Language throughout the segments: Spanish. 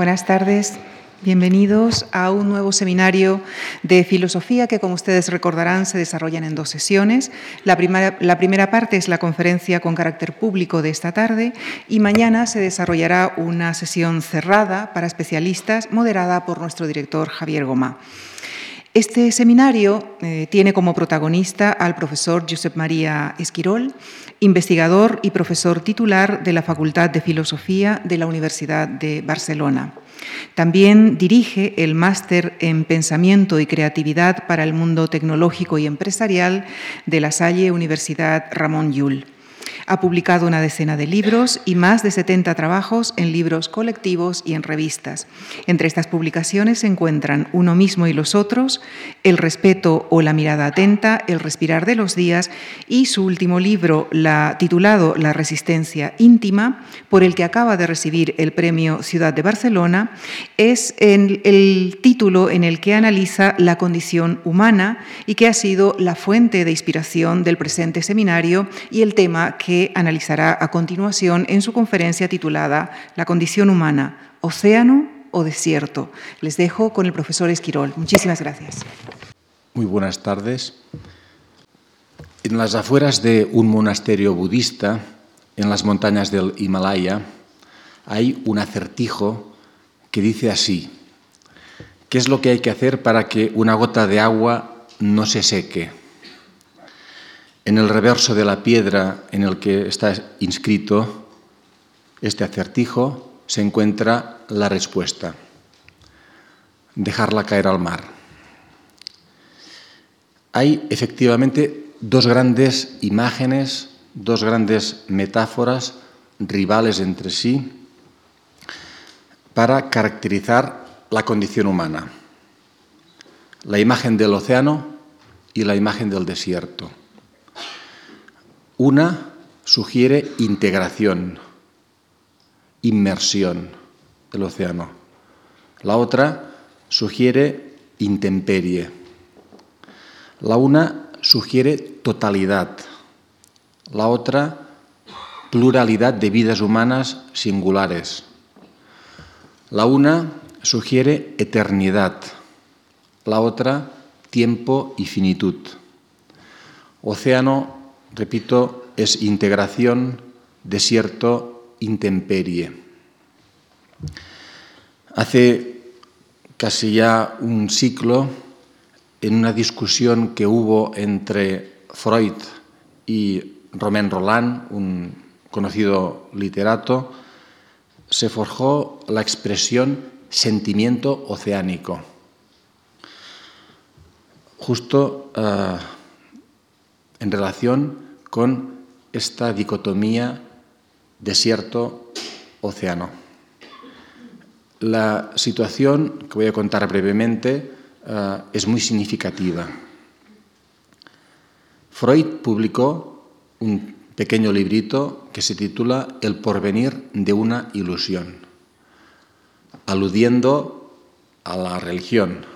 Buenas tardes. Bienvenidos a un nuevo seminario de filosofía que, como ustedes recordarán, se desarrollan en dos sesiones. La primera, la primera, parte es la conferencia con carácter público de esta tarde y mañana se desarrollará una sesión cerrada para especialistas moderada por nuestro director Javier Goma. Este seminario eh, tiene como protagonista al profesor Josep María Esquirol, investigador y profesor titular de la Facultad de Filosofía de la Universidad de Barcelona. También dirige el máster en Pensamiento y Creatividad para el Mundo Tecnológico y Empresarial de la Salle Universidad Ramón Llull. Ha publicado una decena de libros y más de 70 trabajos en libros colectivos y en revistas. Entre estas publicaciones se encuentran Uno mismo y los otros, El respeto o la mirada atenta, El respirar de los días y su último libro, la, titulado La resistencia íntima, por el que acaba de recibir el premio Ciudad de Barcelona, es el título en el que analiza la condición humana y que ha sido la fuente de inspiración del presente seminario y el tema que analizará a continuación en su conferencia titulada La condición humana, océano o desierto. Les dejo con el profesor Esquirol. Muchísimas gracias. Muy buenas tardes. En las afueras de un monasterio budista, en las montañas del Himalaya, hay un acertijo que dice así, ¿qué es lo que hay que hacer para que una gota de agua no se seque? En el reverso de la piedra en el que está inscrito este acertijo se encuentra la respuesta. Dejarla caer al mar. Hay efectivamente dos grandes imágenes, dos grandes metáforas rivales entre sí para caracterizar la condición humana. La imagen del océano y la imagen del desierto. Una sugiere integración, inmersión del océano. La otra sugiere intemperie. La una sugiere totalidad. La otra pluralidad de vidas humanas singulares. La una sugiere eternidad. La otra tiempo y finitud. Océano repito, es integración, desierto, intemperie. Hace casi ya un ciclo, en una discusión que hubo entre Freud y Romain Roland, un conocido literato, se forjó la expresión sentimiento oceánico. Justo uh, en relación con esta dicotomía desierto-océano. La situación que voy a contar brevemente uh, es muy significativa. Freud publicó un pequeño librito que se titula El porvenir de una ilusión, aludiendo a la religión.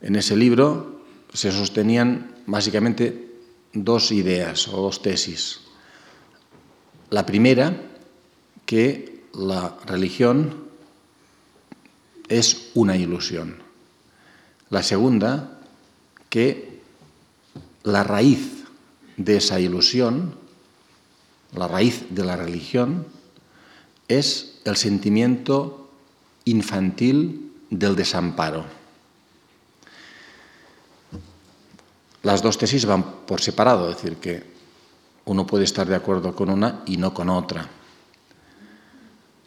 En ese libro se sostenían básicamente dos ideas o dos tesis. La primera, que la religión es una ilusión. La segunda, que la raíz de esa ilusión, la raíz de la religión, es el sentimiento infantil del desamparo. Las dos tesis van por separado, es decir, que uno puede estar de acuerdo con una y no con otra.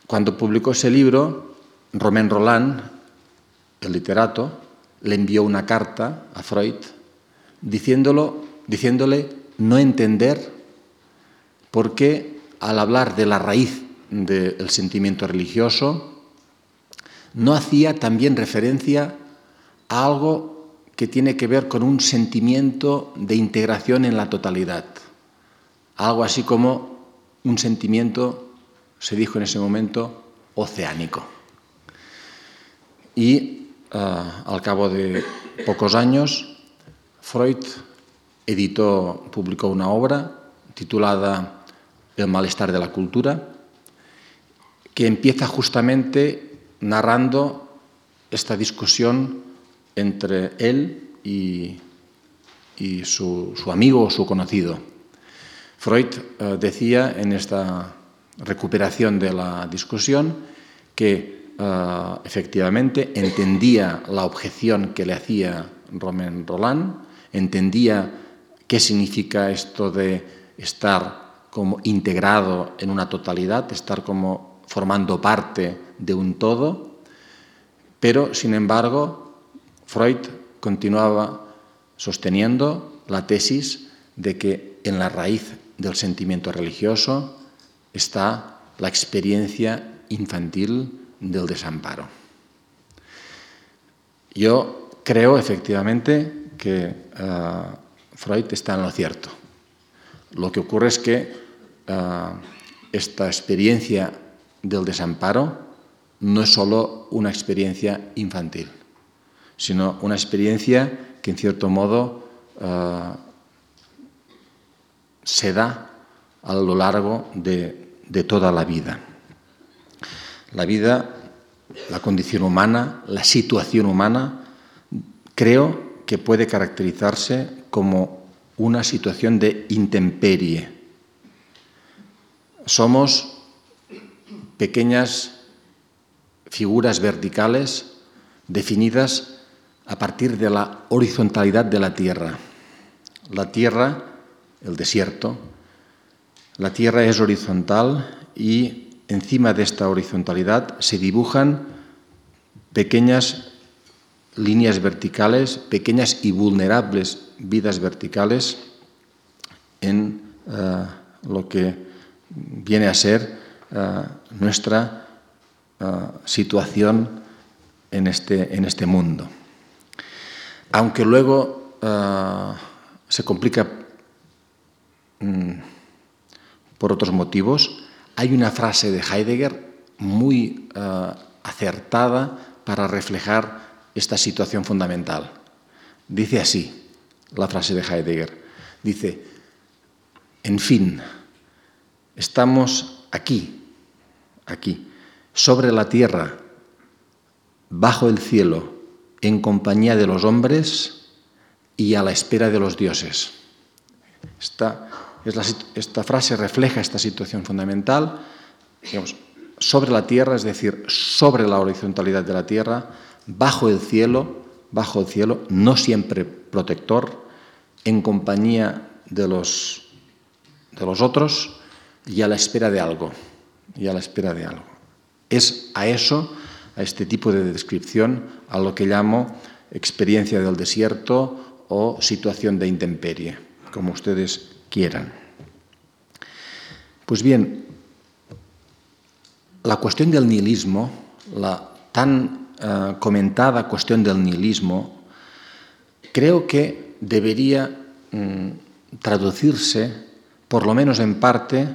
Cuando publicó ese libro, Romain Roland, el literato, le envió una carta a Freud diciéndolo, diciéndole no entender por qué al hablar de la raíz del sentimiento religioso no hacía también referencia a algo que tiene que ver con un sentimiento de integración en la totalidad. Algo así como un sentimiento, se dijo en ese momento, oceánico. Y uh, al cabo de pocos años, Freud editó, publicó una obra titulada El malestar de la cultura, que empieza justamente narrando esta discusión entre él y, su, amigo o su conocido. Freud eh, decía en esta recuperación de la discusión que eh, efectivamente entendía la objeción que le hacía Romain Roland, entendía qué significa esto de estar como integrado en una totalidad, estar como formando parte de un todo, pero sin embargo Freud continuaba sosteniendo la tesis de que en la raíz del sentimiento religioso está la experiencia infantil del desamparo. Yo creo efectivamente que eh, Freud está en lo cierto. Lo que ocurre es que eh, esta experiencia del desamparo no es solo una experiencia infantil, sino una experiencia que en cierto modo eh, se da a lo largo de toda la vida. La vida, la condición humana, la situación humana, creo que puede caracterizarse como una situación de intemperie. Somos pequeñas figuras verticales definidas a partir de la horizontalidad de la Tierra. La Tierra, el desierto, la Tierra es horizontal y encima de esta horizontalidad se dibujan pequeñas líneas verticales, pequeñas y vulnerables vidas verticales en eh, lo que viene a ser eh, nuestra eh, situación en este, en este mundo. Aunque luego se complica mm, por otros motivos, hay una frase de Heidegger muy acertada para reflejar esta situación fundamental. Dice así la frase de Heidegger. Dice, en fin, estamos aquí, aquí, sobre la tierra, bajo el cielo, en compañía de los hombres y a la espera de los dioses. Esta, esta frase refleja esta situación fundamental, sobre la tierra, es decir, sobre la horizontalidad de la tierra, bajo el cielo, bajo el cielo, no siempre protector, en compañía de los, de los otros y a la espera de algo, y a la espera de algo. Es a eso, a este tipo de descripción, a lo que llamo experiencia del desierto o situación de intemperie, como ustedes quieran. Pues bien, la cuestión del nihilismo, la tan eh, comentada cuestión del nihilismo, creo que debería mm, traducirse, por lo menos en parte,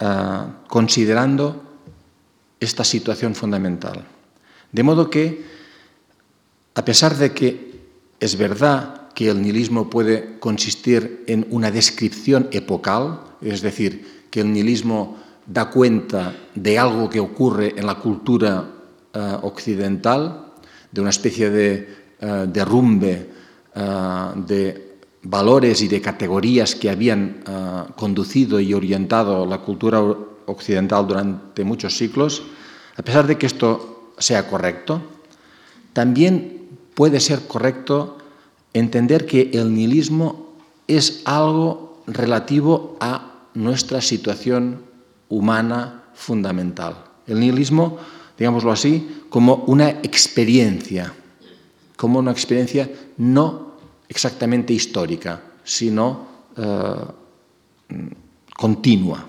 eh, considerando esta situación fundamental. De modo que, a pesar de que es verdad que el nihilismo puede consistir en una descripción epocal, es decir, que el nihilismo da cuenta de algo que ocurre en la cultura eh, occidental, de una especie de eh, derrumbe eh, de valores y de categorías que habían conducido y orientado la cultura occidental durante muchos siglos, a pesar de que esto sea correcto, también puede ser correcto entender que el nihilismo es algo relativo a nuestra situación humana fundamental. El nihilismo digámoslo así, como una experiencia, como una experiencia no exactamente histórica, sino eh, continua.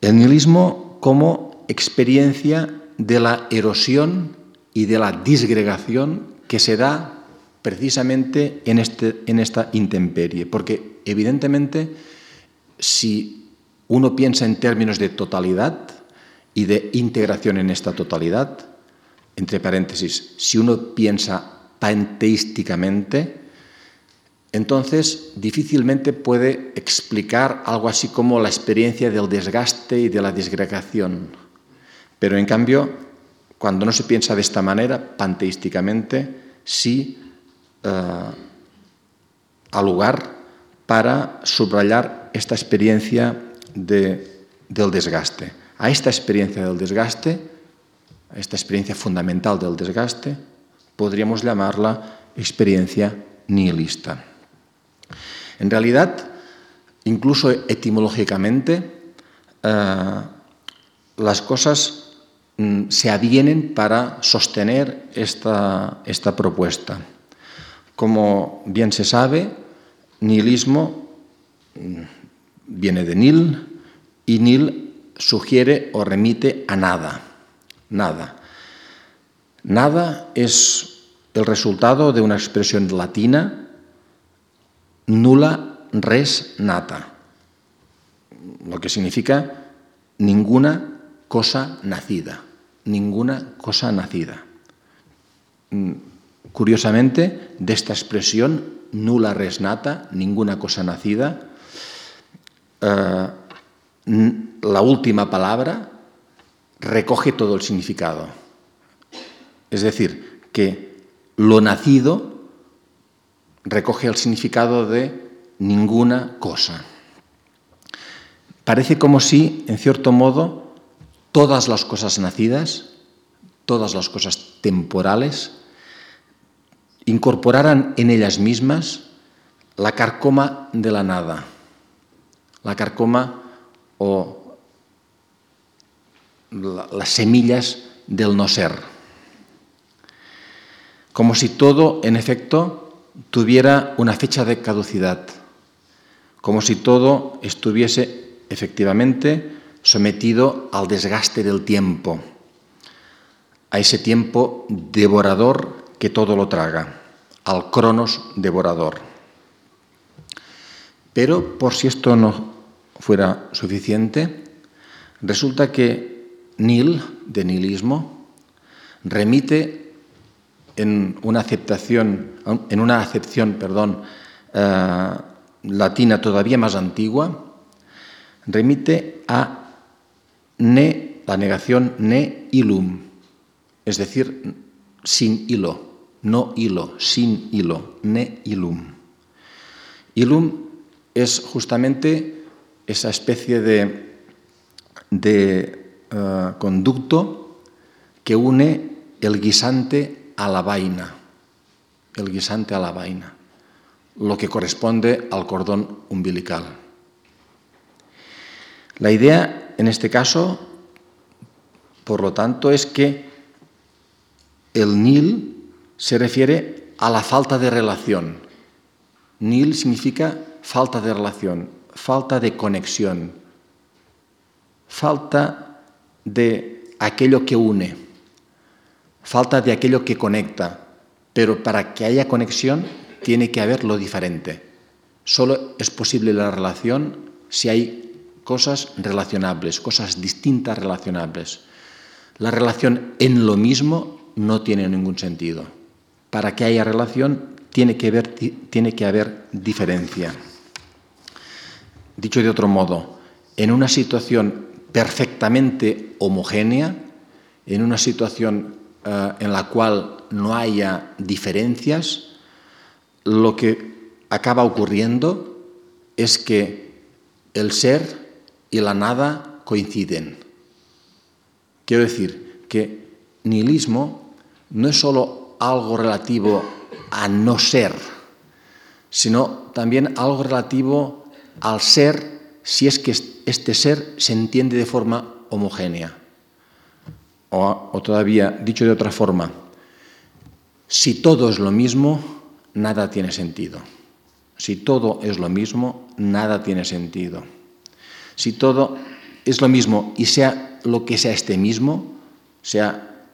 El nihilismo como experiencia de la erosión y de la disgregación que se da precisamente en, este, en esta intemperie, porque evidentemente si uno piensa en términos de totalidad, y de integración en esta totalidad, entre paréntesis, si uno piensa panteísticamente, entonces difícilmente puede explicar algo así como la experiencia del desgaste y de la disgregación. Pero en cambio, cuando no se piensa de esta manera, panteísticamente, sí eh, al lugar para subrayar esta experiencia de, del desgaste. A esta experiencia del desgaste, a esta experiencia fundamental del desgaste, podríamos llamarla experiencia nihilista. En realidad, incluso etimológicamente, eh, las cosas mm, se avienen para sostener esta, esta propuesta. Como bien se sabe, nihilismo mm, viene de nil y nil sugiere o remite a nada. Nada. Nada es el resultado de una expresión latina, nula res nata, lo que significa ninguna cosa nacida, ninguna cosa nacida. Mm, Curiosamente, de esta expresión, nula res nata, ninguna cosa nacida, eh, la última palabra recoge todo el significado. Es decir, que lo nacido recoge el significado de ninguna cosa. Parece como si, en cierto modo, todas las cosas nacidas, todas las cosas temporales, incorporaran en ellas mismas la carcoma de la nada, la carcoma o las semillas del no ser. Como si todo, en efecto, tuviera una fecha de caducidad, como si todo estuviese efectivamente sometido al desgaste del tiempo, a ese tiempo devorador que todo lo traga, al cronos devorador. Pero por si esto no fuera suficiente, resulta que nil, de nihilismo, remite en una aceptación, en una acepción, perdón, eh, latina todavía más antigua, remite a ne, la negación ne ilum, es decir, sin hilo no hilo, sin hilo, ne ilum. Ilum es justamente esa especie de, de eh, conducto que une el guisante a la vaina, el guisante a la vaina, lo que corresponde al cordón umbilical. La idea, en este caso, por lo tanto, es que el nil se refiere a la falta de relación. Nil significa falta de relación, falta de conexión, falta de aquello que une, falta de aquello que conecta. Pero para que haya conexión tiene que haber lo diferente. Solo es posible la relación si hay cosas relacionables, cosas distintas relacionables. La relación en lo mismo no tiene ningún sentido. Para que haya relación tiene que, haber, diferencia. Dicho de otro modo, en una situación perfectamente homogénea, en una situación eh, en la cual no haya diferencias, lo que acaba ocurriendo es que el ser y la nada coinciden. Quiero decir que nihilismo no es solo algo relativo a no ser, sino también algo relativo al ser si es que este ser se entiende de forma homogénea. O, todavía, dicho de otra forma, si todo es lo mismo, nada tiene sentido. Si todo es lo mismo, nada tiene sentido. Si todo es lo mismo y sea lo que sea este mismo, sea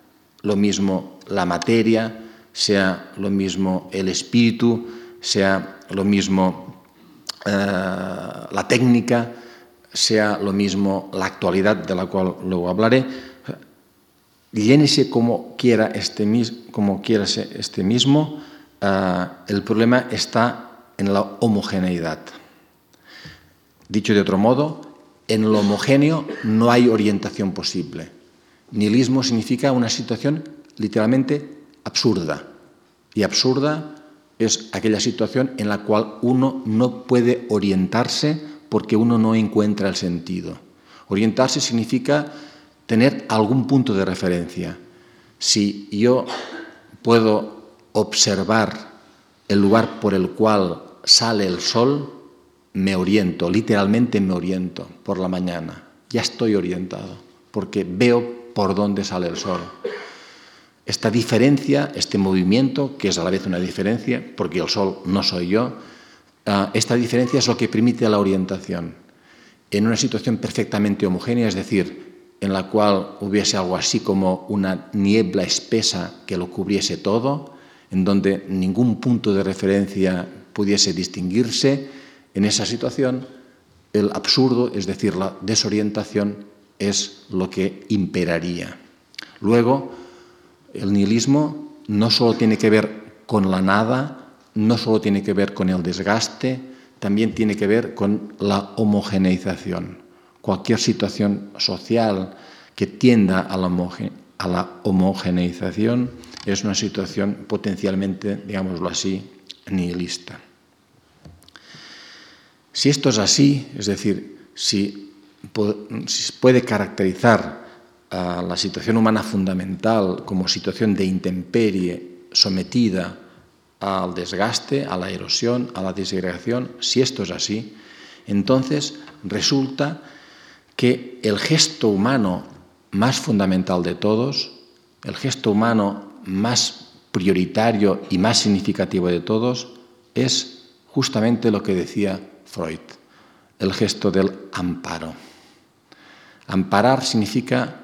lo mismo la materia, sea lo mismo el espíritu, sea lo mismo eh, la técnica, sea lo mismo la actualidad, de la cual luego hablaré. Llénese como quiera este, como quiera este mismo, eh, el problema está en la homogeneidad. Dicho de otro modo, en lo homogéneo no hay orientación posible Nihilismo significa una situación literalmente absurda. Y absurda es aquella situación en la cual uno no puede orientarse porque uno no encuentra el sentido. Orientarse significa tener algún punto de referencia. Si yo puedo observar el lugar por el cual sale el sol, me oriento, literalmente me oriento por la mañana. Ya estoy orientado, porque veo por dónde sale el sol. Esta diferencia, este movimiento, que es a la vez una diferencia, porque el sol no soy yo, ah, esta diferencia es lo que permite la orientación. En una situación perfectamente homogénea, es decir, en la cual hubiese algo así como una niebla espesa que lo cubriese todo, en donde ningún punto de referencia pudiese distinguirse, en esa situación el absurdo, es decir, la desorientación, es lo que imperaría. Luego, el nihilismo no solo tiene que ver con la nada, no solo tiene que ver con el desgaste, también tiene que ver con la homogeneización. Cualquier situación social que tienda a la, homogeneización es una situación potencialmente, digámoslo así, nihilista. Si esto es así, es decir, si, si puede caracterizar a la situación humana fundamental como situación de intemperie sometida al desgaste, a la erosión, a la disgregación, si esto es así, entonces resulta que el gesto humano más fundamental de todos, el gesto humano más prioritario y más significativo de todos, es justamente lo que decía Freud, el gesto del amparo. Amparar significa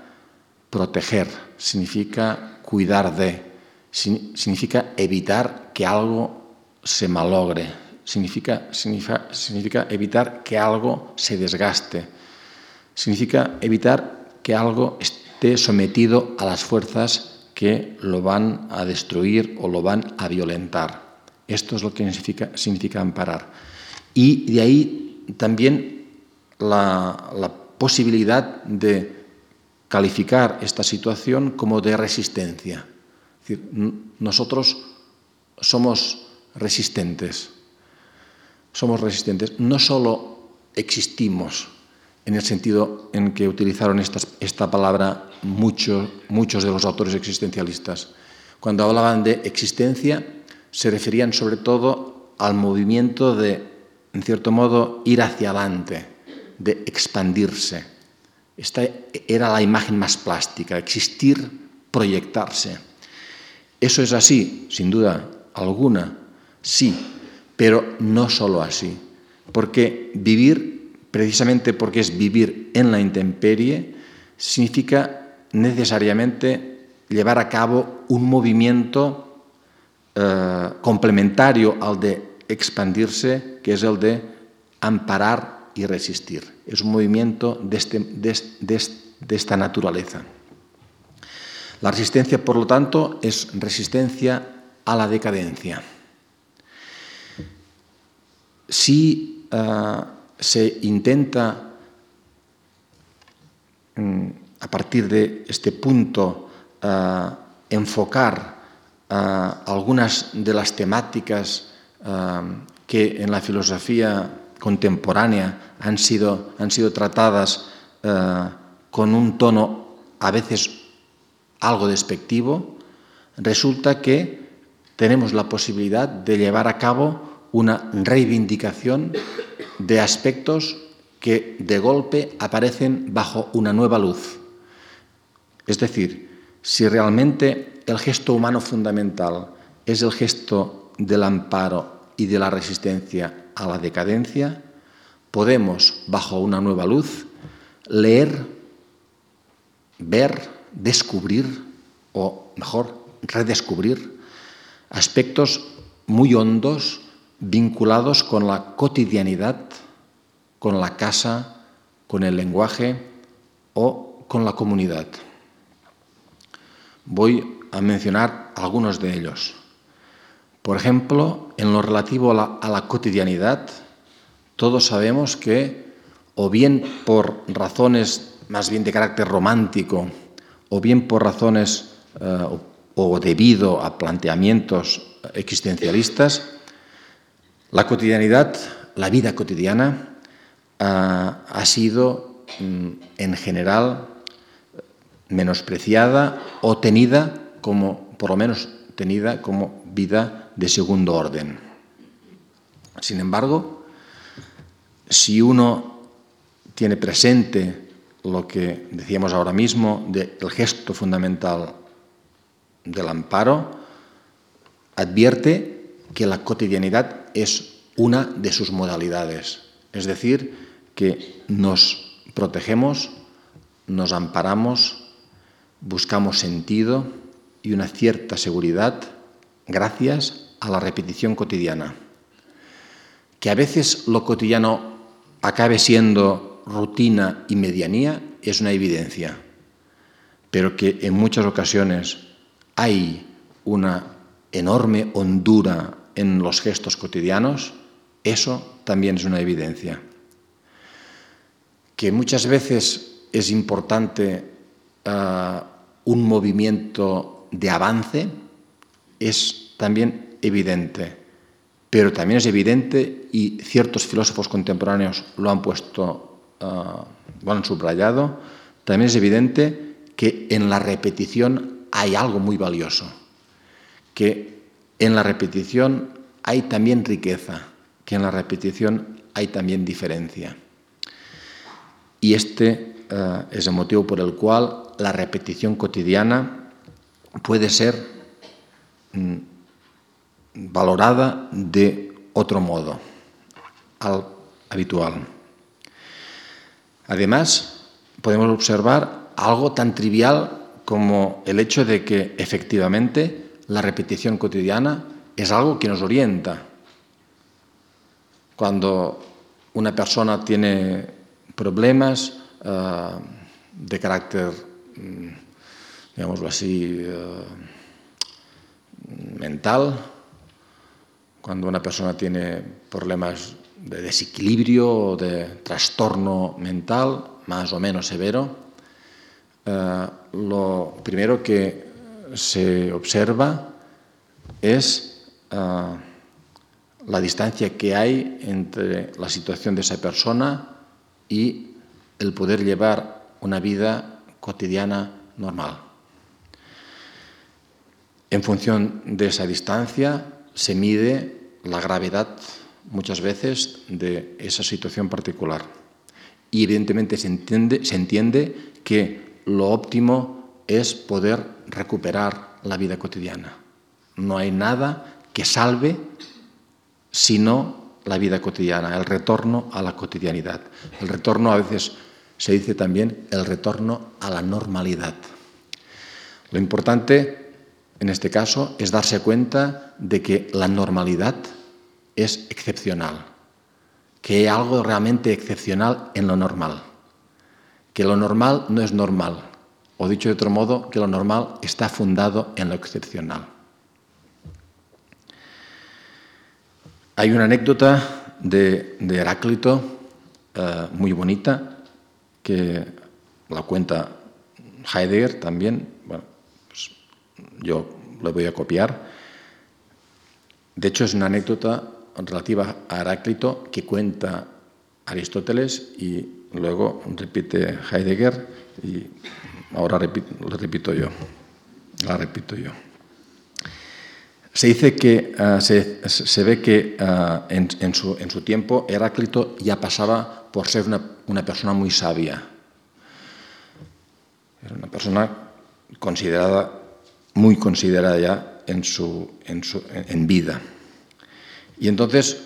Proteger significa cuidar de, significa evitar que algo se malogre, significa, significa, evitar que algo se desgaste, significa evitar que algo esté sometido a las fuerzas que lo van a destruir o lo van a violentar. Esto es lo que significa, amparar. Y de ahí también la, la posibilidad de calificar esta situación como de resistencia. Es decir, nosotros somos resistentes. Somos resistentes. No solo existimos, en el sentido en que utilizaron esta, palabra muchos de los autores existencialistas. Cuando hablaban de existencia, se referían sobre todo al movimiento de, en cierto modo, ir hacia adelante, de expandirse esta era la imagen más plástica, existir, proyectarse. Eso es así, sin duda alguna, sí, pero no solo así. Porque vivir, precisamente porque es vivir en la intemperie, significa necesariamente llevar a cabo un movimiento eh, complementario al de expandirse, que es el de amparar y resistir. Es un movimiento de, este, esta naturaleza. La resistencia, por lo tanto, es resistencia a la decadencia. Si uh, se intenta, mm, a partir de este punto, uh, enfocar uh, algunas de las temáticas que en la filosofía contemporánea han sido, han sido tratadas eh, con un tono a veces algo despectivo, resulta que tenemos la posibilidad de llevar a cabo una reivindicación de aspectos que de golpe aparecen bajo una nueva luz. Es decir, si realmente el gesto humano fundamental es el gesto del amparo y de la resistencia a la decadencia, podemos, bajo una nueva luz, leer, ver, descubrir, o mejor, redescubrir aspectos muy hondos vinculados con la cotidianidad, con la casa, con el lenguaje o con la comunidad. Voy a mencionar algunos de ellos. Por ejemplo, en lo relativo a la, cotidianidad, todos sabemos que, o bien por razones más bien de carácter romántico, o bien por razones eh, o debido a planteamientos existencialistas, la cotidianidad, la vida cotidiana, ha sido mm, en general menospreciada o tenida como, por lo menos tenida como vida de segundo orden. Sin embargo, si uno tiene presente lo que decíamos ahora mismo del gesto fundamental del amparo, advierte que la cotidianidad es una de sus modalidades, es decir, que nos protegemos, nos amparamos, buscamos sentido y una cierta seguridad gracias a la repetición cotidiana. Que a veces lo cotidiano acabe siendo rutina y medianía es una evidencia, pero que en muchas ocasiones hay una enorme hondura en los gestos cotidianos, eso también es una evidencia. Que muchas veces es importante ah, un movimiento de avance es también evidente, pero también es evidente, y ciertos filósofos contemporáneos lo han puesto, uh, han subrayado, también es evidente que en la repetición hay algo muy valioso, que en la repetición hay también riqueza, que en la repetición hay también diferencia. Y este uh, es el motivo por el cual la repetición cotidiana puede ser mm, valorada de otro modo al habitual. Además, podemos observar algo tan trivial como el hecho de que efectivamente la repetición cotidiana es algo que nos orienta. Cuando una persona tiene problemas uh, de carácter Mm, digámoslo así, eh, mental, cuando una persona tiene problemas de desequilibrio o de trastorno mental, más o menos severo, eh, lo primero que se observa es eh, la distancia que hay entre la situación de esa persona y el poder llevar una vida cotidiana normal. En función de esa distancia se mide la gravedad muchas veces de esa situación particular. Y evidentemente se entiende, se entiende que lo óptimo es poder recuperar la vida cotidiana. No hay nada que salve sino la vida cotidiana, el retorno a la cotidianidad. El retorno a veces se dice también el retorno a la normalidad. Lo importante en este caso es darse cuenta de que la normalidad es excepcional, que hay algo realmente excepcional en lo normal, que lo normal no es normal, o dicho de otro modo, que lo normal está fundado en lo excepcional. Hay una anécdota de, Heráclito eh, muy bonita que la cuenta Heidegger también, bueno, pues yo lo voy a copiar. De hecho, es una anécdota relativa a Heráclito que cuenta Aristóteles y luego repite Heidegger y ahora lo repito yo. La repito yo. Se dice que ah, se, ve que ah, en, su, en, su, tiempo Heráclito ya pasaba por ser una, una, persona muy sabia. Era una persona considerada, muy considerada ya en, su, en, su, en vida. Y entonces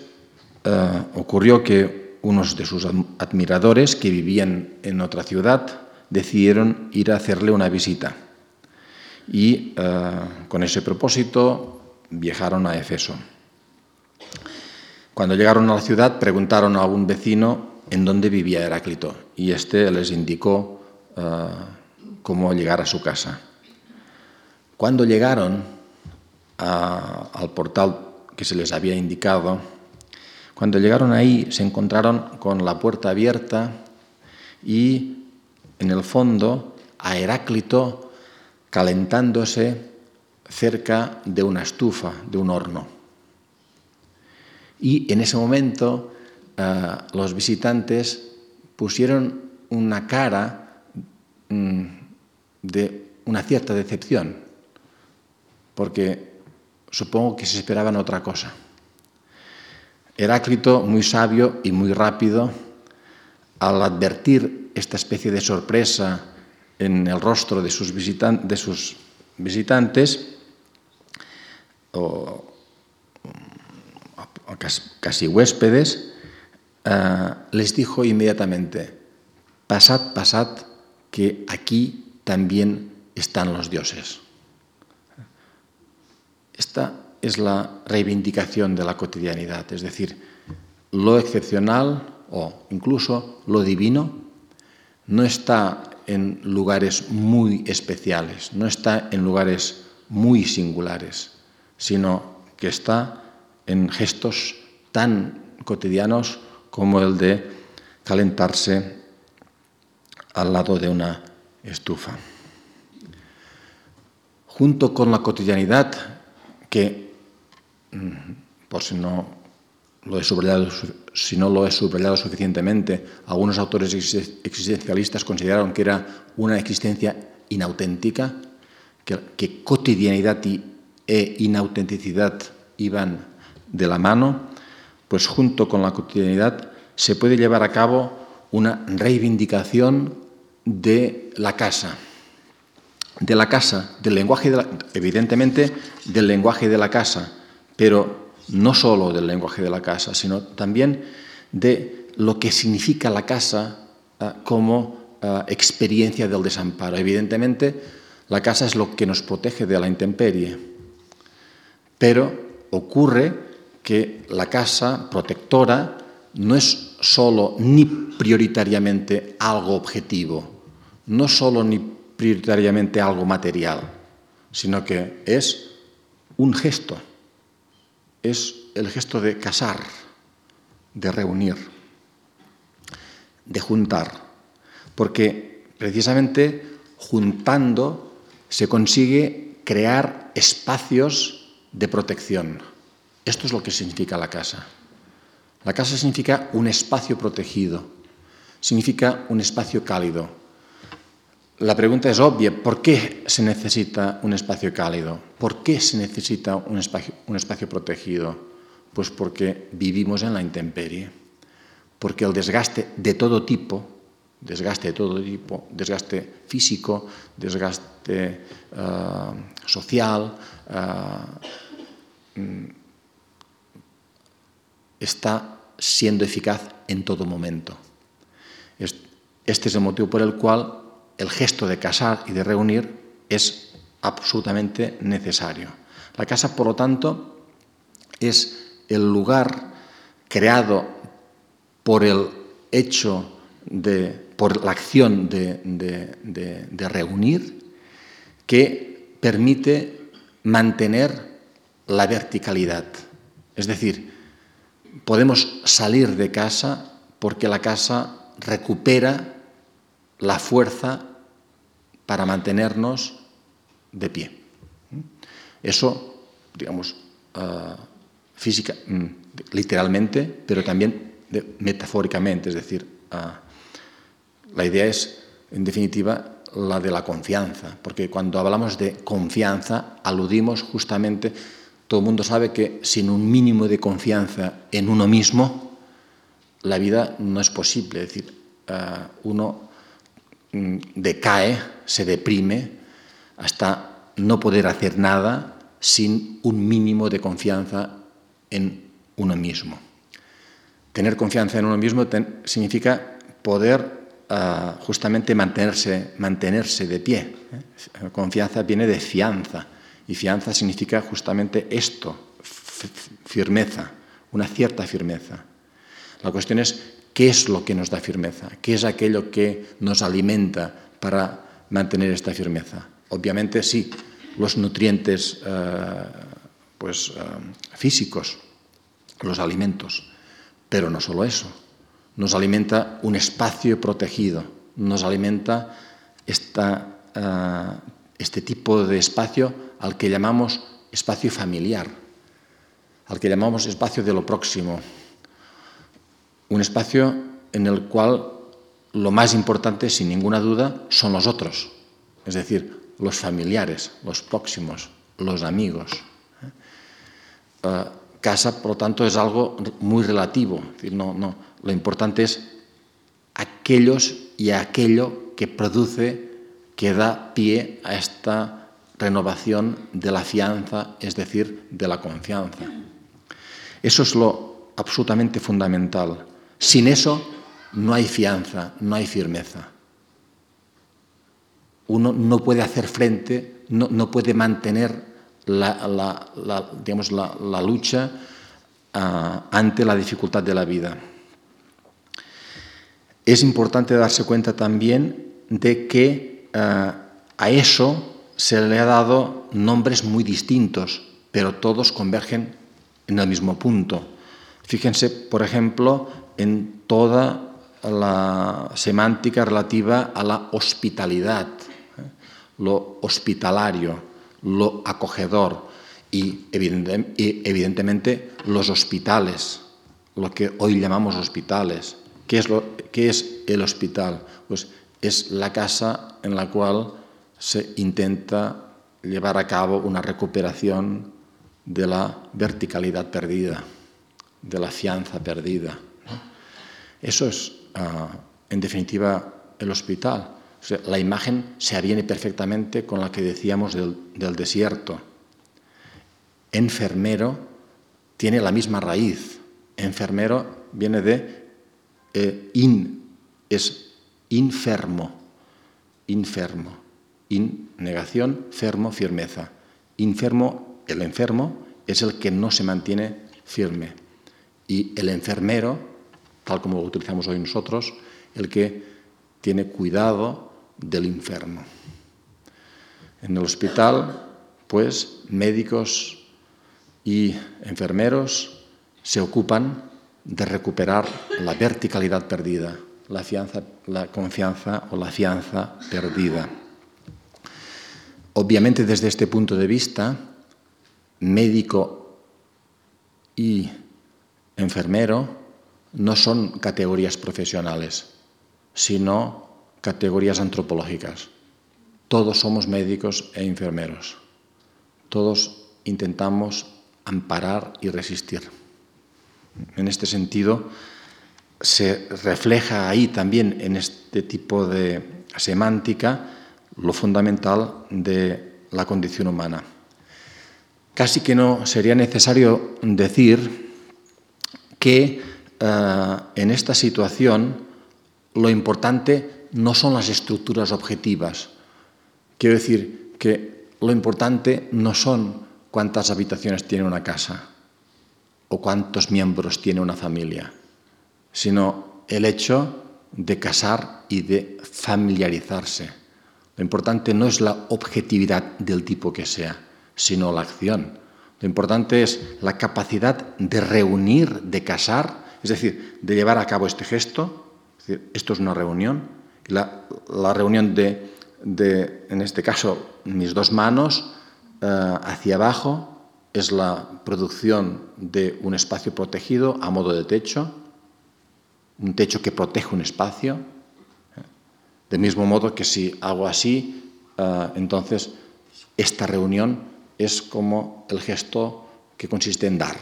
ah, ocurrió que unos de sus admiradores que vivían en otra ciudad decidieron ir a hacerle una visita. Y con ese propósito viajaron a Efeso. Cuando llegaron a la ciudad preguntaron a un vecino en dónde vivía Heráclito y éste les indicó eh, cómo llegar a su casa. Cuando llegaron al portal que se les había indicado, cuando llegaron ahí se encontraron con la puerta abierta y en el fondo a Heráclito calentándose cerca de una estufa, de un horno. Y en ese momento eh, los visitantes pusieron una cara mm, de una cierta decepción, porque supongo que se esperaban otra cosa. Heráclito, muy sabio y muy rápido, al advertir esta especie de sorpresa en el rostro de sus, de sus visitantes, o, casi huéspedes, eh, les dijo inmediatamente, pasad, pasad, que aquí también están los dioses. Esta es la reivindicación de la cotidianidad, es decir, lo excepcional o incluso lo divino no está en lugares muy especiales, no está en lugares muy singulares, sino que está en gestos tan cotidianos como el de calentarse al lado de una estufa. Junto con la cotidianidad que, mm, por si no lo he subrayado, si no lo he subrayado suficientemente, algunos autores existencialistas consideraron que era una existencia inauténtica, que, que cotidianidad y, e inautenticidad iban de la mano, pues junto con la cotidianidad se puede llevar a cabo una reivindicación de la casa, de la casa, del lenguaje, evidentemente del lenguaje de la casa, pero no solo del lenguaje de la casa, sino también de lo que significa la casa ah, como ah, experiencia del desamparo. Evidentemente, la casa es lo que nos protege de la intemperie, pero ocurre que la casa protectora no es solo ni prioritariamente algo objetivo, no solo ni prioritariamente algo material, sino que es un gesto, es el gesto de casar, de reunir, de juntar, porque precisamente juntando se consigue crear espacios de protección. Esto es lo que significa la casa. La casa significa un espacio protegido, significa un espacio cálido. La pregunta es obvia, ¿por qué se necesita un espacio cálido? ¿Por qué se necesita un espacio, protegido? Pues porque vivimos en la intemperie, porque el desgaste de todo tipo, desgaste de todo tipo, desgaste físico, desgaste uh, social, uh, está siendo eficaz en todo momento. Este es el motivo por el cual el gesto de casar y de reunir es absolutamente necesario. La casa, por lo tanto, es el lugar creado por el hecho de, por la acción de, de reunir, que permite mantener la verticalidad. Es decir, podemos salir de casa porque la casa recupera la fuerza para mantenernos de pie. Eso, digamos, uh, física, mm, literalmente, pero también metafóricamente, es decir, uh, la idea es, en definitiva, la de la confianza, porque cuando hablamos de confianza aludimos justamente todo el mundo sabe que sin un mínimo de confianza en uno mismo, la vida no es posible. Es decir, uh, uno decae, se deprime, hasta no poder hacer nada sin un mínimo de confianza en uno mismo. Tener confianza en uno mismo significa poder uh, justamente mantenerse, mantenerse de pie. ¿eh? Confianza viene de fianza. Y fianza significa justamente esto, firmeza, una cierta firmeza. La cuestión es qué es lo que nos da firmeza, qué es aquello que nos alimenta para mantener esta firmeza. Obviamente sí, los nutrientes eh, pues, eh, físicos, los alimentos, pero no solo eso. Nos alimenta un espacio protegido, nos alimenta esta eh, este tipo de espacio al que llamamos espacio familiar, al que llamamos espacio de lo próximo, un espacio en el cual lo más importante, sin ninguna duda, son los otros, es decir, los familiares, los próximos, los amigos. Uh, casa, por lo tanto, es algo muy relativo. No, no, lo importante es aquellos y aquello que produce, que da pie a esta renovación de la fianza, es decir, de la confianza. Eso es lo absolutamente fundamental. Sin eso no hay fianza, no hay firmeza. Uno no puede hacer frente, no, no puede mantener la, digamos, la lucha uh, ante la dificultad de la vida. Es importante darse cuenta también de que uh, a eso se le ha dado nombres muy distintos, pero todos convergen en el mismo punto. Fíjense, por ejemplo, en toda la semántica relativa a la hospitalidad, ¿eh? lo hospitalario, lo acogedor y, evidentemente los hospitales, lo que hoy llamamos hospitales. ¿Qué es, lo, ¿Qué es el hospital? Pues es la casa en la cual se intenta llevar a cabo una recuperación de la verticalidad perdida, de la fianza perdida. Eso es, uh, en definitiva, el hospital. La imagen se aviene perfectamente con la que decíamos del, del desierto. Enfermero tiene la misma raíz. Enfermero viene de eh, in, es infermo, infermo, in, negación, fermo, firmeza. Infermo, el enfermo, es el que no se mantiene firme. Y el enfermero, tal como lo utilizamos hoy nosotros, el que tiene cuidado del enfermo. En el hospital, pues, médicos y enfermeros se ocupan de recuperar la verticalidad perdida, la, la confianza o la fianza perdida. Obviamente desde este punto de vista, médico y enfermero no son categorías profesionales, sino categorías antropológicas. Todos somos médicos e enfermeros. Todos intentamos amparar y resistir. En este sentido, se refleja ahí también en este tipo de semántica lo fundamental de la condición humana. Casi que no sería necesario decir que uh, en esta situación lo importante no son las estructuras objetivas. Quiero decir que lo importante no son cuántas habitaciones tiene una casa o cuántos miembros tiene una familia, sino el hecho de casar y de familiarizarse. Lo importante no es la objetividad del tipo que sea, sino la acción. Lo importante es la capacidad de reunir, de casar, es decir, de llevar a cabo este gesto. esto es una reunión. La, la reunión de, en este caso, mis dos manos uh, hacia abajo, es la producción de un espacio protegido a modo de techo, un techo que protege un espacio. Del mismo modo que si hago así, uh, entonces esta reunión es como el gesto que consiste en dar.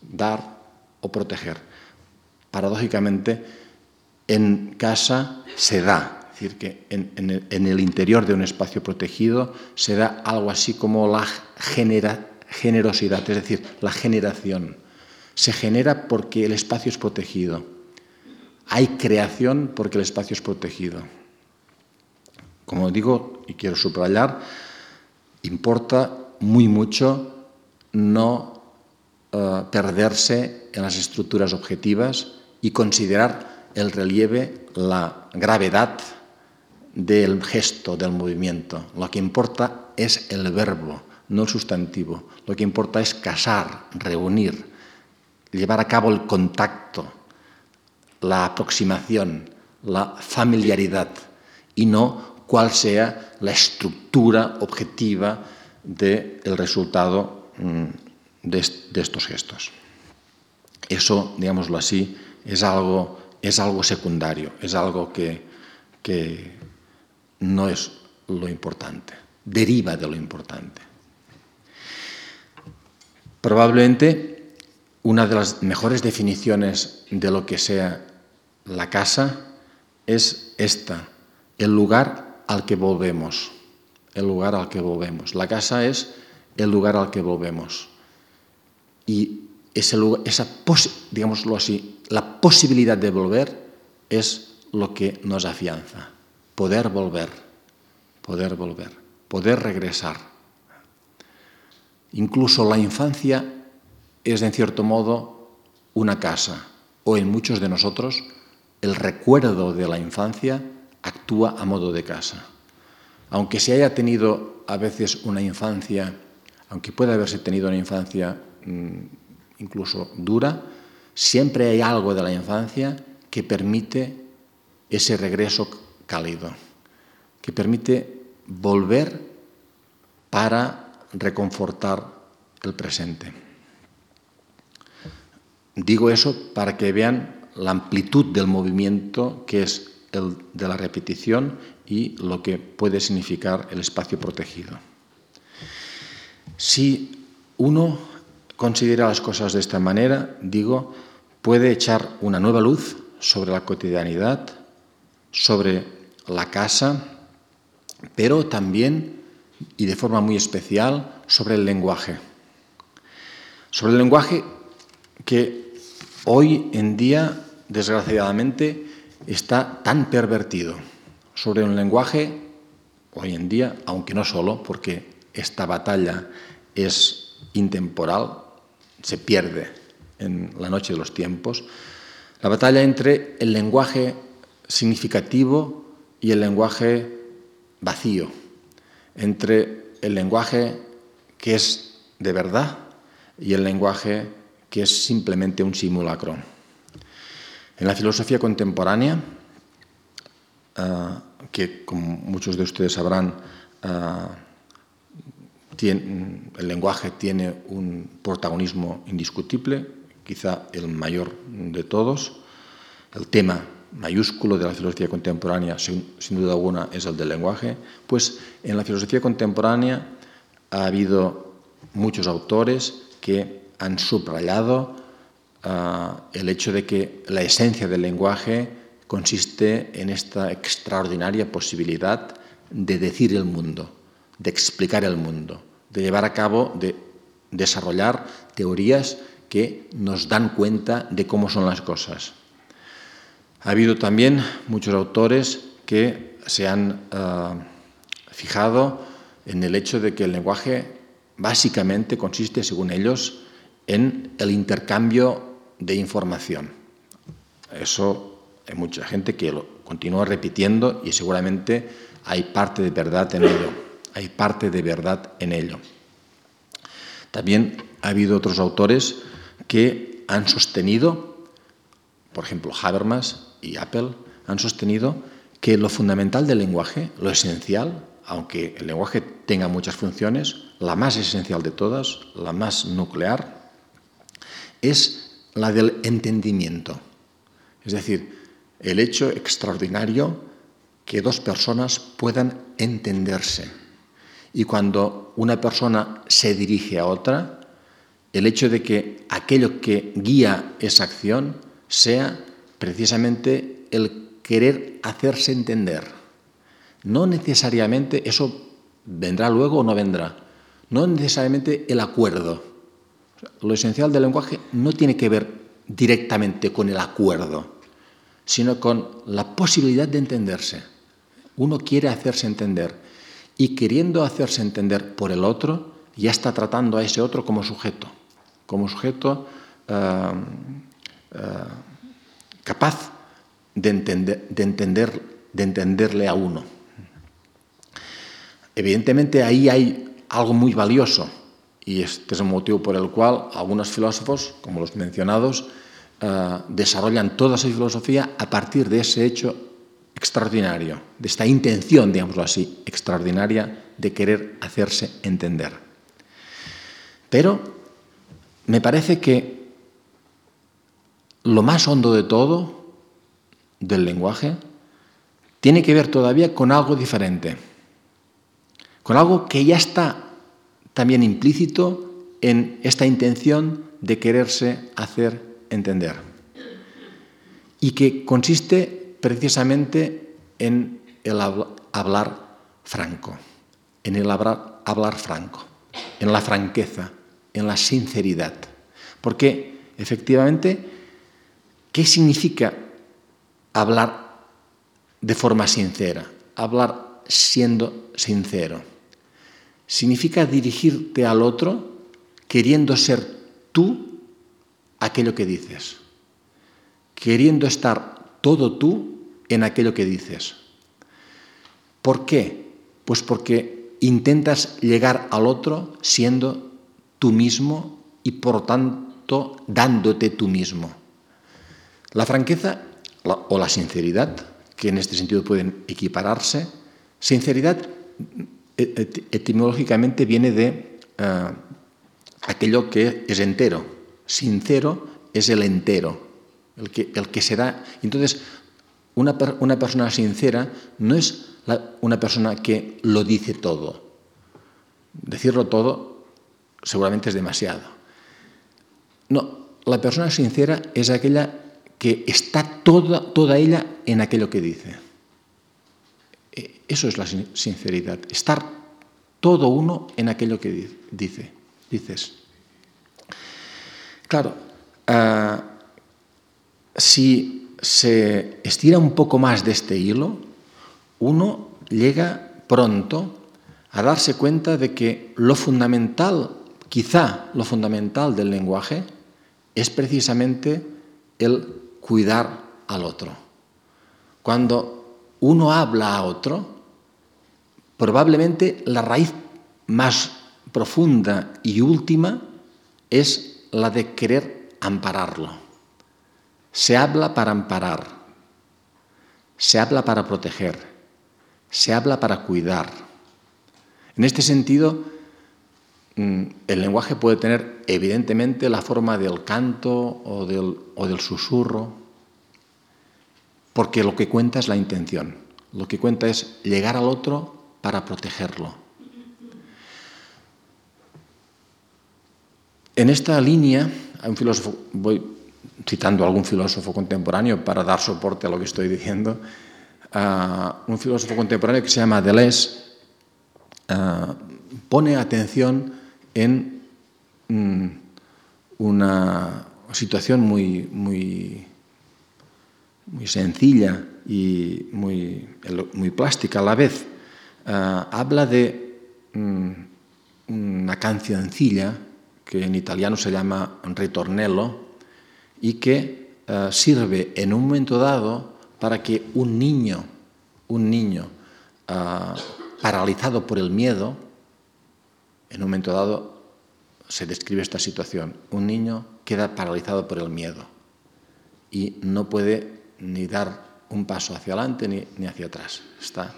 Dar o proteger. Paradójicamente, en casa se da, decir, que en, el, interior de un espacio protegido se da algo así como la generosidad, es decir, la generación. Se genera porque el espacio es protegido. Hay creación porque el espacio es protegido. Como digo, y quiero subrayar, importa muy mucho no uh, perderse en las estructuras objetivas y considerar el relieve, la gravedad del gesto, del movimiento. Lo que importa es el verbo, no el sustantivo. Lo que importa es casar, reunir, llevar a cabo el contacto, la aproximación, la familiaridad y no cuál sea la estructura objetiva del resultado de, estos gestos. Eso, digámoslo así, es algo, es algo secundario, es algo que, que no es lo importante, deriva de lo importante. Probablemente una de las mejores definiciones de lo que sea la casa es esta, el lugar al que volvemos, el lugar al que volvemos. La casa es el lugar al que volvemos. Y esa digámoslo así, la posibilidad de volver es lo que nos afianza. Poder volver, poder volver, poder regresar. Incluso la infancia es, en cierto modo, una casa, o en muchos de nosotros, el recuerdo de la infancia actúa a modo de casa. Aunque se haya tenido a veces una infancia, aunque pueda haberse tenido una infancia incluso dura, siempre hay algo de la infancia que permite ese regreso cálido, que permite volver para reconfortar el presente. Digo eso para que vean la amplitud del movimiento que es el de la repetición y lo que puede significar el espacio protegido. Si uno considera las cosas de esta manera, digo, puede echar una nueva luz sobre la cotidianidad, sobre la casa, pero también, y de forma muy especial, sobre el lenguaje. Sobre el lenguaje que hoy en día, desgraciadamente, está tan pervertido. Sobre un lenguaje, hoy en día, aunque no solo, porque esta batalla es intemporal, se pierde en la noche de los tiempos, la batalla entre el lenguaje significativo y el lenguaje vacío, entre el lenguaje que es de verdad y el lenguaje que es simplemente un simulacro. En la filosofía contemporánea, ah, que como muchos de ustedes sabrán, el lenguaje tiene un protagonismo indiscutible, quizá el mayor de todos. El tema mayúsculo de la filosofía contemporánea, sin, duda alguna, es el del lenguaje. Pues en la filosofía contemporánea ha habido muchos autores que han subrayado ah, el hecho de que la esencia del lenguaje consiste en esta extraordinaria posibilidad de decir el mundo, de explicar el mundo, de llevar a cabo, de desarrollar teorías que nos dan cuenta de cómo son las cosas. Ha habido también muchos autores que se han eh, fijado en el hecho de que el lenguaje básicamente consiste, según ellos, en el intercambio de información. Eso hay mucha gente que lo continúa repitiendo y seguramente hay parte de verdad en ello hay parte de verdad en ello. También ha habido otros autores que han sostenido, por ejemplo Habermas y Apple, han sostenido que lo fundamental del lenguaje, lo esencial, aunque el lenguaje tenga muchas funciones, la más esencial de todas, la más nuclear, es la del entendimiento. Es decir, el hecho extraordinario que dos personas puedan entenderse y cuando una persona se dirige a otra, el hecho de que aquello que guía esa acción sea precisamente el querer hacerse entender. No necesariamente eso vendrá luego o no vendrá. No necesariamente el acuerdo. Lo esencial del lenguaje no tiene que ver directamente con el acuerdo, sino con la posibilidad de entenderse. Uno quiere hacerse entender y queriendo hacerse entender por el otro, ya está tratando a ese otro como sujeto, como sujeto eh, eh, capaz de, de, entender, de entenderle a uno. Evidentemente ahí hay algo muy valioso y este es el motivo por el cual algunos filósofos, como los mencionados, eh, desarrollan toda esa filosofía a partir de ese hecho extraordinario, de esta intención, digámoslo así, extraordinaria de querer hacerse entender. Pero me parece que lo más hondo de todo del lenguaje tiene que ver todavía con algo diferente, con algo que ya está también implícito en esta intención de quererse hacer entender y que consiste precisamente en el hablar franco, en el hablar, franco, en la franqueza, en la sinceridad. Porque efectivamente, ¿qué significa hablar de forma sincera? Hablar siendo sincero. Significa dirigirte al otro queriendo ser tú aquello que dices, queriendo estar todo tú en aquello que dices. ¿Por qué? Pues porque intentas llegar al otro siendo tú mismo y por tanto dándote tú mismo. La franqueza o la sinceridad, que en este sentido pueden equipararse, sinceridad etimológicamente viene de eh, aquello que es entero. Sincero es el entero, el que, el que se da. Entonces, una, una persona sincera no es una persona que lo dice todo. Decirlo todo seguramente es demasiado. No, la persona sincera es aquella que está toda, toda ella en aquello que dice. E, eso es la sinceridad, estar todo uno en aquello que dice dices. Claro, uh, si se estira un poco más de este hilo, uno llega pronto a darse cuenta de que lo fundamental, quizá lo fundamental del lenguaje, es precisamente el cuidar al otro. Cuando uno habla a otro, probablemente la raíz más profunda y última es la de querer ampararlo. Se habla para amparar, se habla para proteger, se habla para cuidar. En este sentido, mm, el lenguaje puede tener evidentemente la forma del canto o del, susurro, porque lo que cuenta es la intención, lo que cuenta es llegar al otro para protegerlo, En esta línea, un filósofo, voy citando a algún filósofo contemporáneo para dar soporte a lo que estoy diciendo, un filósofo contemporáneo que se llama Deleuze pone atención en mm, una situación muy, muy, muy sencilla y muy, muy plástica a la vez. habla de mm, una cancioncilla que en italiano se llama ritornello y que eh, sirve en un momento dado para que un niño, un niño eh, paralizado por el miedo, en un momento dado se describe esta situación, un niño queda paralizado por el miedo y no puede ni dar un paso hacia adelante ni, ni hacia atrás, está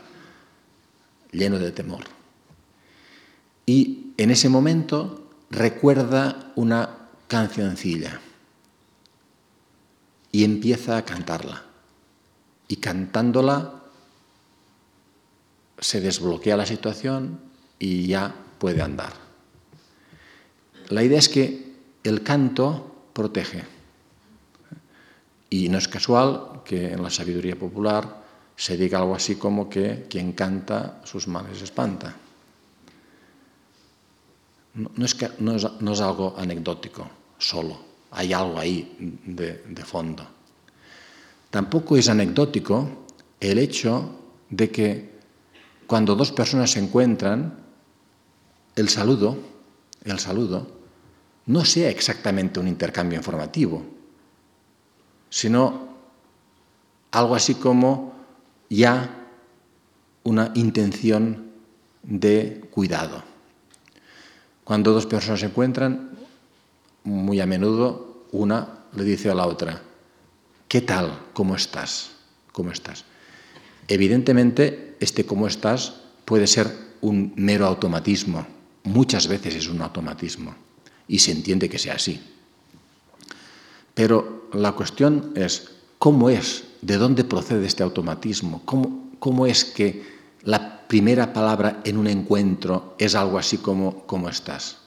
lleno de temor. Y en ese momento recuerda una cancioncilla y empieza a cantarla. Y cantándola se desbloquea la situación y ya puede andar. La idea es que el canto protege. Y no es casual que en la sabiduría popular se diga algo así como que quien canta sus males espanta. No, no, es, algo anecdótico solo, hay algo ahí de, fondo. Tampoco es anecdótico el hecho de que cuando dos personas se encuentran, el saludo, el saludo, no sea exactamente un intercambio informativo, sino algo así como ya una intención de cuidado. Cuando dos personas se encuentran, muy a menudo una le dice a la otra, ¿qué tal? ¿Cómo estás? ¿Cómo estás? Evidentemente, este cómo estás puede ser un mero automatismo. Muchas veces es un automatismo y se entiende que sea así. Pero la cuestión es cómo es, de dónde procede este automatismo, cómo, cómo es que la primera palabra en un encuentro es algo así como ¿cómo estás?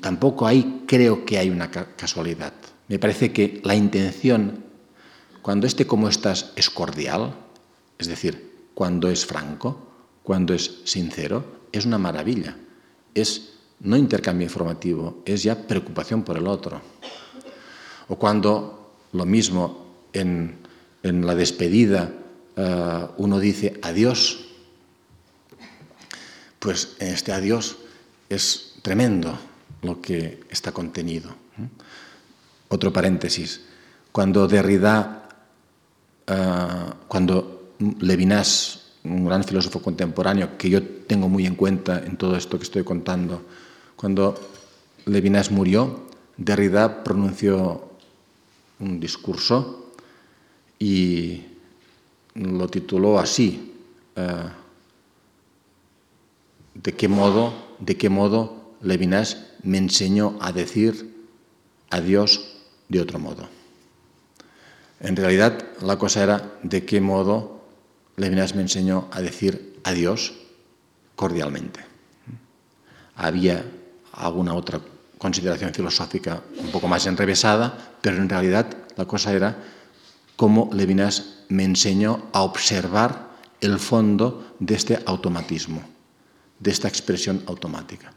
Tampoco ahí creo que hay una casualidad. Me parece que la intención, cuando este cómo estás es cordial, es decir, cuando es franco, cuando es sincero, es una maravilla. Es no intercambio informativo, es ya preocupación por el otro. O cuando lo mismo en, la despedida eh, uno dice adiós, pues en este adiós es tremendo lo que está contenido. Otro paréntesis. Cuando Derrida, uh, cuando Levinas, un gran filósofo contemporáneo que yo tengo muy en cuenta en todo esto que estoy contando, cuando Levinas murió, Derrida pronunció un discurso y lo tituló así. Uh, ¿De qué modo, de qué modo Levinas me enseñó a decir adiós de otro modo. En realidad la cosa era de qué modo Levinas me enseñó a decir adiós cordialmente. Había alguna otra consideración filosófica un poco más enrevesada, pero en realidad la cosa era cómo Levinas me enseñó a observar el fondo de este automatismo, de esta expresión automática.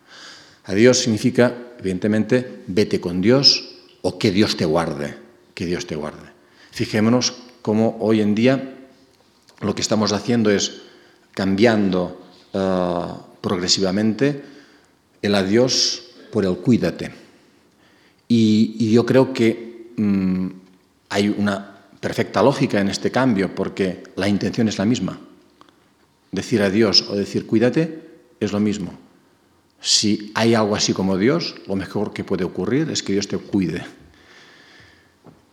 Adiós significa, evidentemente, vete con Dios o que Dios te guarde, que Dios te guarde. Fijémonos cómo hoy en día lo que estamos haciendo es cambiando uh, progresivamente el adiós por el cuídate. Y, yo creo que um, hay una perfecta lógica en este cambio porque la intención es la misma. Decir adiós o decir cuídate es lo mismo. Si hay algo así como Dios, lo mejor que puede ocurrir es que Dios te cuide.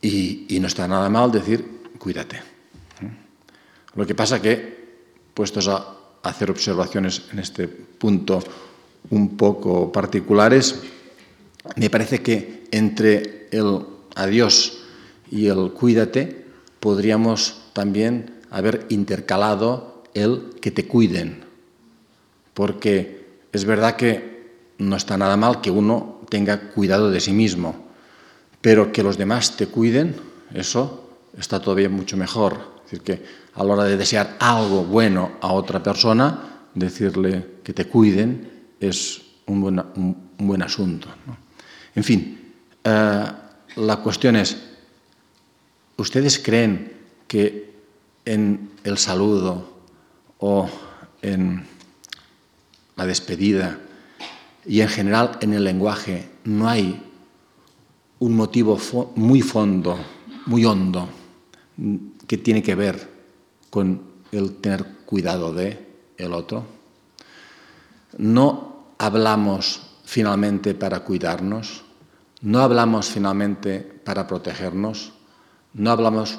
Y, no está nada mal decir, cuídate. Lo que pasa que, puestos a hacer observaciones en este punto un poco particulares, me parece que entre el adiós y el cuídate podríamos también haber intercalado el que te cuiden, porque es verdad que no está nada mal que uno tenga cuidado de sí mismo, pero que los demás te cuiden, eso está todavía mucho mejor. Es decir, que a la hora de desear algo bueno a otra persona, decirle que te cuiden es un buen, asunto. En fin, eh, la cuestión es, ¿ustedes creen que en el saludo o en la despedida y en general en el lenguaje no hay un motivo muy fondo, muy hondo, que tiene que ver con el tener cuidado de el otro. No hablamos finalmente para cuidarnos, no hablamos finalmente para protegernos, no hablamos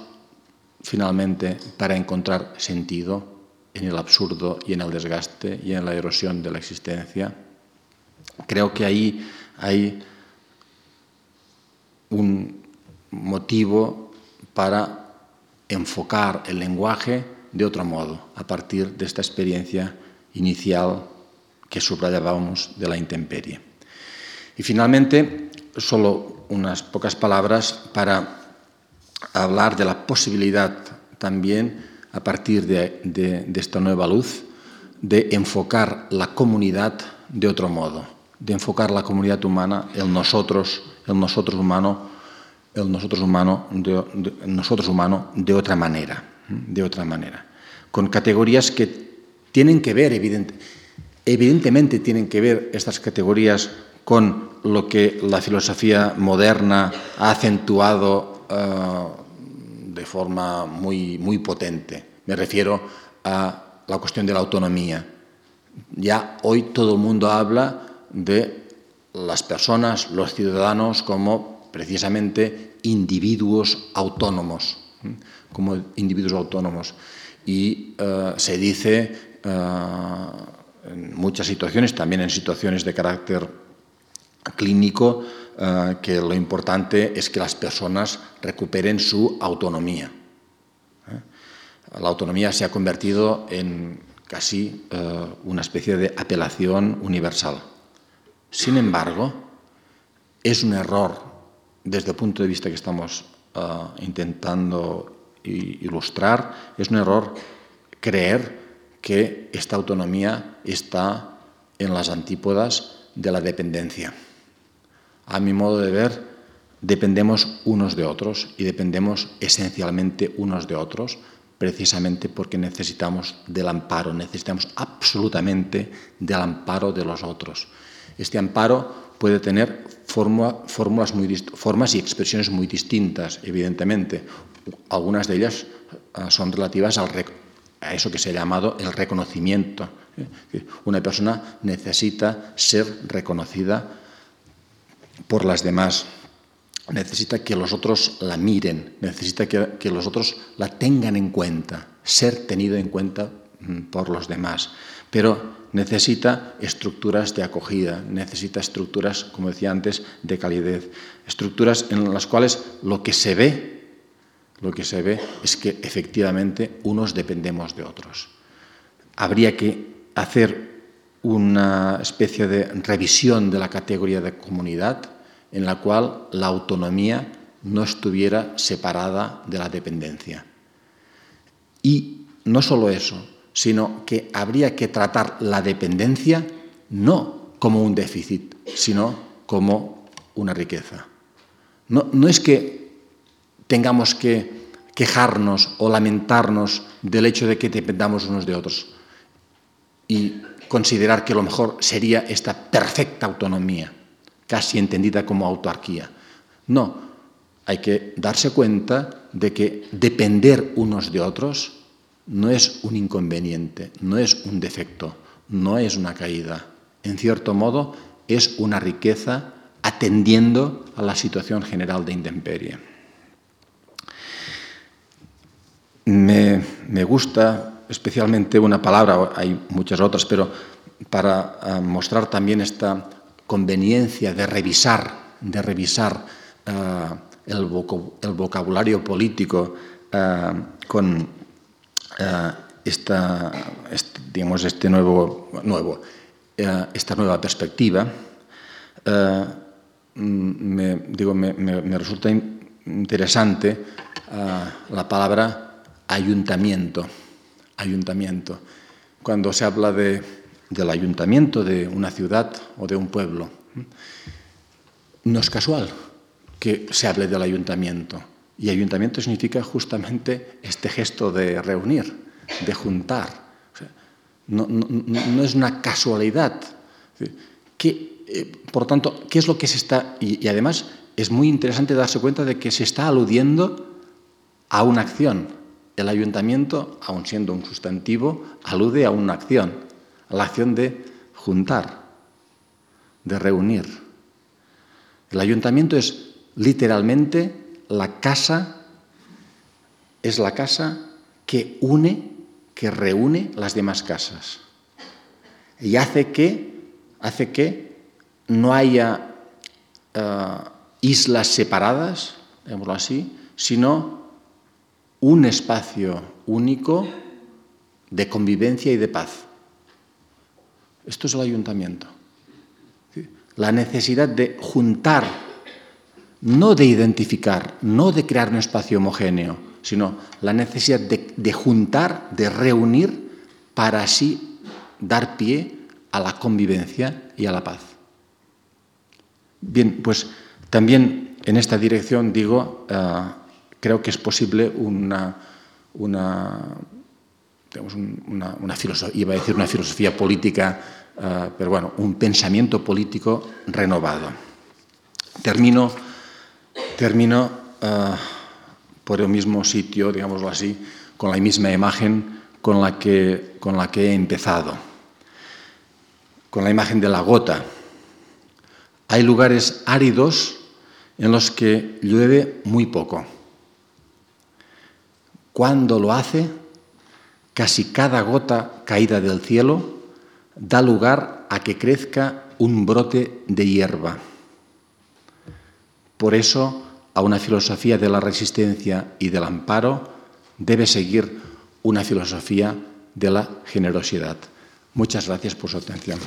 finalmente para encontrar sentido en el absurdo y en el desgaste y en la erosión de la existencia. Creo que ahí hay un motivo para enfocar el lenguaje de otro modo, a partir de esta experiencia inicial que subrayábamos de la intemperie. Y finalmente, solo unas pocas palabras para hablar de la posibilidad también a partir de, esta nueva luz, de enfocar la comunidad de otro modo, de enfocar la comunidad humana, el nosotros, el nosotros humano, el nosotros humano de, nosotros humano de otra manera, de otra manera, con categorías que tienen que ver, evidentemente tienen que ver estas categorías con lo que la filosofía moderna ha acentuado. Eh, forma muy, muy potente. Me refiero a la cuestión de la autonomía. Ya hoy todo el mundo habla de las personas, los ciudadanos, como precisamente individuos autónomos. como individuos autónomos. Y eh, se dice eh, en muchas situaciones, también en situaciones de carácter clínico, eh, que lo importante es que las personas recuperen su autonomía. La autonomía se ha convertido en casi una especie de apelación universal. Sin embargo, es un error desde el punto de vista que estamos intentando ilustrar, es un error creer que esta autonomía está en las antípodas de la dependencia. A mi modo de ver, dependemos unos de otros y dependemos esencialmente unos de otros precisamente porque necesitamos del amparo, necesitamos absolutamente del amparo de los otros. Este amparo puede tener fórmulas, muy, formas y expresiones muy distintas, evidentemente. Algunas de ellas ah, son relativas a eso que se ha llamado el reconocimiento. ¿eh? Una persona necesita ser reconocida por las demás, necesita que los otros la miren, necesita que, los otros la tengan en cuenta, ser tenido en cuenta mm, por los demás. Pero necesita estructuras de acogida, necesita estructuras, como decía antes, de calidez, estructuras en las cuales lo que se ve, lo que se ve es que efectivamente unos dependemos de otros. Habría que hacer una especie de revisión de la categoría de comunidad en la cual la autonomía no estuviera separada de la dependencia. Y no solo eso, sino que habría que tratar la dependencia no como un déficit, sino como una riqueza. No, es que tengamos que quejarnos o lamentarnos del hecho de que dependamos unos de otros y considerar que lo mejor sería esta perfecta autonomía, casi entendida como autarquía. No, hay que darse cuenta de que depender unos de otros no es un inconveniente, no es un defecto, no es una caída. En cierto modo, es una riqueza atendiendo a la situación general de intemperie. Me, gusta especialmente una palabra, hay muchas otras, pero para ah, mostrar también esta conveniencia de revisar, de revisar ah, el, vocabulario político ah, con eh, esta, digamos, este nuevo, nuevo, eh, esta nueva perspectiva, eh, me, digo, me, me, resulta interesante la palabra ayuntamiento. Ayuntamiento. Cuando se habla de, del ayuntamiento de una ciudad o de un pueblo, no es casual que se hable del ayuntamiento y ayuntamiento significa justamente este gesto de reunir, de juntar. no, es una casualidad. Eh, por tanto, ¿qué es lo que se está...? Y, además es muy interesante darse cuenta de que se está aludiendo a una acción. El ayuntamiento, aun siendo un sustantivo, alude a una acción, a la acción de juntar, de reunir. El ayuntamiento es literalmente la casa es la casa que une, que reúne las demás casas. Y hace que, hace que no haya eh, islas separadas, digámoslo así, sino un espacio único de convivencia y de paz. Esto es el ayuntamiento. La necesidad de juntar no de identificar, no de crear un espacio homogéneo, sino la necesidad de, juntar, de reunir, para así dar pie a la convivencia y a la paz. Bien, pues también en esta dirección digo, eh, creo que es posible una, una, una, filosofía, iba a decir una filosofía política, eh, pero bueno, un pensamiento político renovado. Termino Termino eh, por el mismo sitio, digámoslo así, con la misma imagen con la que, con la que he empezado, con la imagen de la gota. Hay lugares áridos en los que llueve muy poco. Cuando lo hace, casi cada gota caída del cielo da lugar a que crezca un brote de hierba. Por eso, a una filosofía de la resistencia y del amparo debe seguir una filosofía de la generosidad. Muchas gracias por su atención.